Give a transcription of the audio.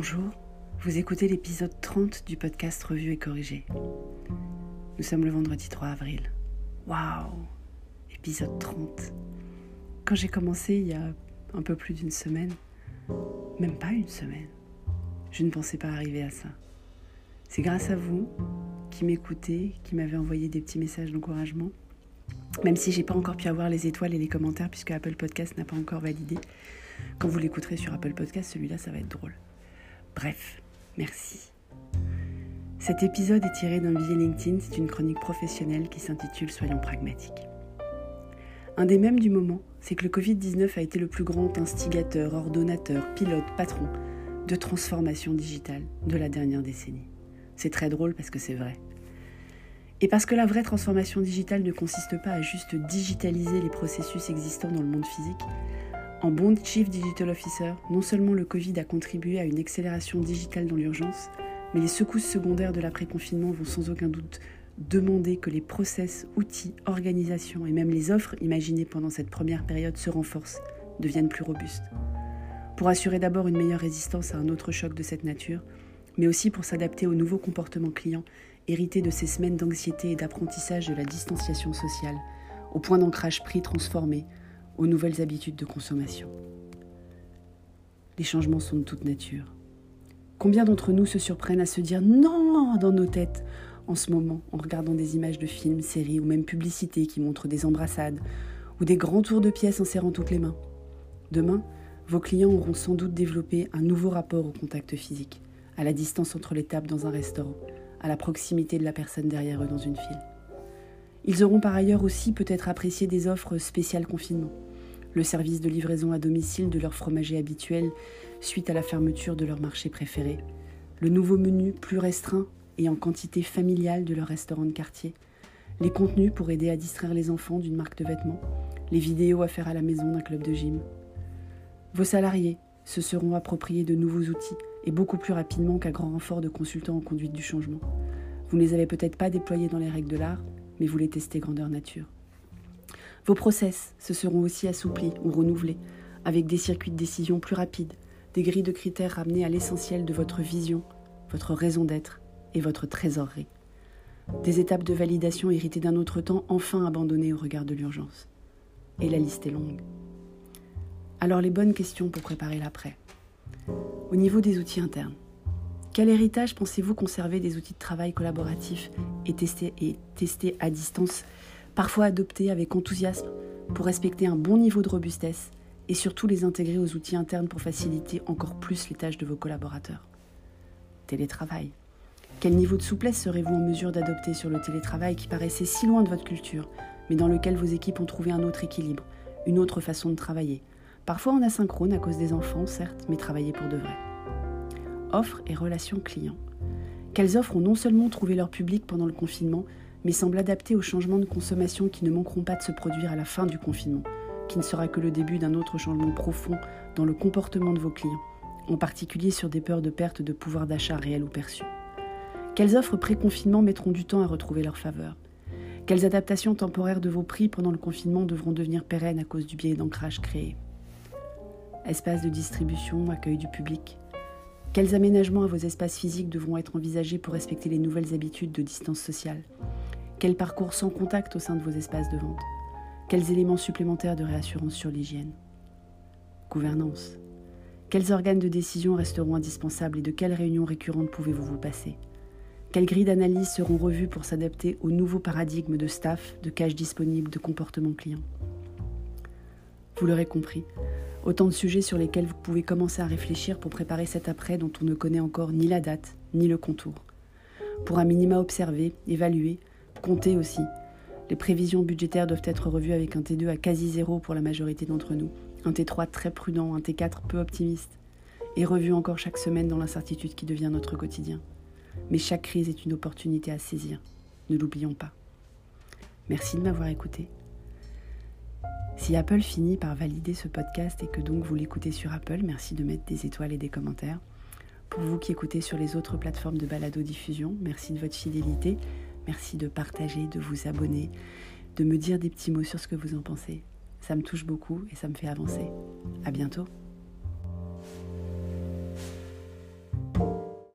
Bonjour, vous écoutez l'épisode 30 du podcast Revue et Corrigé. Nous sommes le vendredi 3 avril. Waouh Épisode 30. Quand j'ai commencé il y a un peu plus d'une semaine, même pas une semaine, je ne pensais pas arriver à ça. C'est grâce à vous qui m'écoutez, qui m'avez envoyé des petits messages d'encouragement, même si j'ai pas encore pu avoir les étoiles et les commentaires puisque Apple Podcast n'a pas encore validé. Quand vous l'écouterez sur Apple Podcast, celui-là, ça va être drôle. Bref, merci. Cet épisode est tiré d'un billet LinkedIn, c'est une chronique professionnelle qui s'intitule Soyons pragmatiques. Un des mêmes du moment, c'est que le Covid-19 a été le plus grand instigateur, ordonnateur, pilote, patron de transformation digitale de la dernière décennie. C'est très drôle parce que c'est vrai. Et parce que la vraie transformation digitale ne consiste pas à juste digitaliser les processus existants dans le monde physique, en bon Chief Digital Officer, non seulement le Covid a contribué à une accélération digitale dans l'urgence, mais les secousses secondaires de l'après-confinement vont sans aucun doute demander que les process, outils, organisations et même les offres imaginées pendant cette première période se renforcent, deviennent plus robustes. Pour assurer d'abord une meilleure résistance à un autre choc de cette nature, mais aussi pour s'adapter aux nouveaux comportements clients hérités de ces semaines d'anxiété et d'apprentissage de la distanciation sociale, au point d'ancrage prix transformé, aux nouvelles habitudes de consommation. Les changements sont de toute nature. Combien d'entre nous se surprennent à se dire non dans nos têtes en ce moment en regardant des images de films, séries ou même publicités qui montrent des embrassades ou des grands tours de pièces en serrant toutes les mains Demain, vos clients auront sans doute développé un nouveau rapport au contact physique, à la distance entre les tables dans un restaurant, à la proximité de la personne derrière eux dans une file. Ils auront par ailleurs aussi peut-être apprécié des offres spéciales confinement, le service de livraison à domicile de leur fromager habituel suite à la fermeture de leur marché préféré, le nouveau menu plus restreint et en quantité familiale de leur restaurant de quartier, les contenus pour aider à distraire les enfants d'une marque de vêtements, les vidéos à faire à la maison d'un club de gym. Vos salariés se seront appropriés de nouveaux outils et beaucoup plus rapidement qu'à grand renfort de consultants en conduite du changement. Vous ne les avez peut-être pas déployés dans les règles de l'art, mais vous les testez grandeur nature. Vos process se seront aussi assouplis ou renouvelés, avec des circuits de décision plus rapides, des grilles de critères ramenées à l'essentiel de votre vision, votre raison d'être et votre trésorerie. Des étapes de validation héritées d'un autre temps enfin abandonnées au regard de l'urgence. Et la liste est longue. Alors les bonnes questions pour préparer l'après. Au niveau des outils internes, quel héritage pensez-vous conserver des outils de travail collaboratifs et testés, et testés à distance, parfois adoptés avec enthousiasme pour respecter un bon niveau de robustesse et surtout les intégrer aux outils internes pour faciliter encore plus les tâches de vos collaborateurs Télétravail. Quel niveau de souplesse serez-vous en mesure d'adopter sur le télétravail qui paraissait si loin de votre culture, mais dans lequel vos équipes ont trouvé un autre équilibre, une autre façon de travailler? Parfois en asynchrone à cause des enfants, certes, mais travailler pour de vrai. Offres et relations clients. Quelles offres ont non seulement trouvé leur public pendant le confinement, mais semblent adaptées aux changements de consommation qui ne manqueront pas de se produire à la fin du confinement, qui ne sera que le début d'un autre changement profond dans le comportement de vos clients, en particulier sur des peurs de perte de pouvoir d'achat réel ou perçu. Quelles offres pré-confinement mettront du temps à retrouver leur faveur? Quelles adaptations temporaires de vos prix pendant le confinement devront devenir pérennes à cause du biais d'ancrage créé? Espace de distribution, accueil du public. Quels aménagements à vos espaces physiques devront être envisagés pour respecter les nouvelles habitudes de distance sociale? Quel parcours sans contact au sein de vos espaces de vente? Quels éléments supplémentaires de réassurance sur l'hygiène? Gouvernance. Quels organes de décision resteront indispensables et de quelles réunions récurrentes pouvez-vous vous passer? Quelles grilles d'analyse seront revues pour s'adapter aux nouveaux paradigmes de staff, de cash disponible, de comportement client Vous l'aurez compris, Autant de sujets sur lesquels vous pouvez commencer à réfléchir pour préparer cet après dont on ne connaît encore ni la date, ni le contour. Pour un minima observer, évaluer, compter aussi. Les prévisions budgétaires doivent être revues avec un T2 à quasi zéro pour la majorité d'entre nous, un T3 très prudent, un T4 peu optimiste, et revu encore chaque semaine dans l'incertitude qui devient notre quotidien. Mais chaque crise est une opportunité à saisir, ne l'oublions pas. Merci de m'avoir écouté. Si Apple finit par valider ce podcast et que donc vous l'écoutez sur Apple, merci de mettre des étoiles et des commentaires. Pour vous qui écoutez sur les autres plateformes de balado-diffusion, merci de votre fidélité, merci de partager, de vous abonner, de me dire des petits mots sur ce que vous en pensez. Ça me touche beaucoup et ça me fait avancer. À bientôt.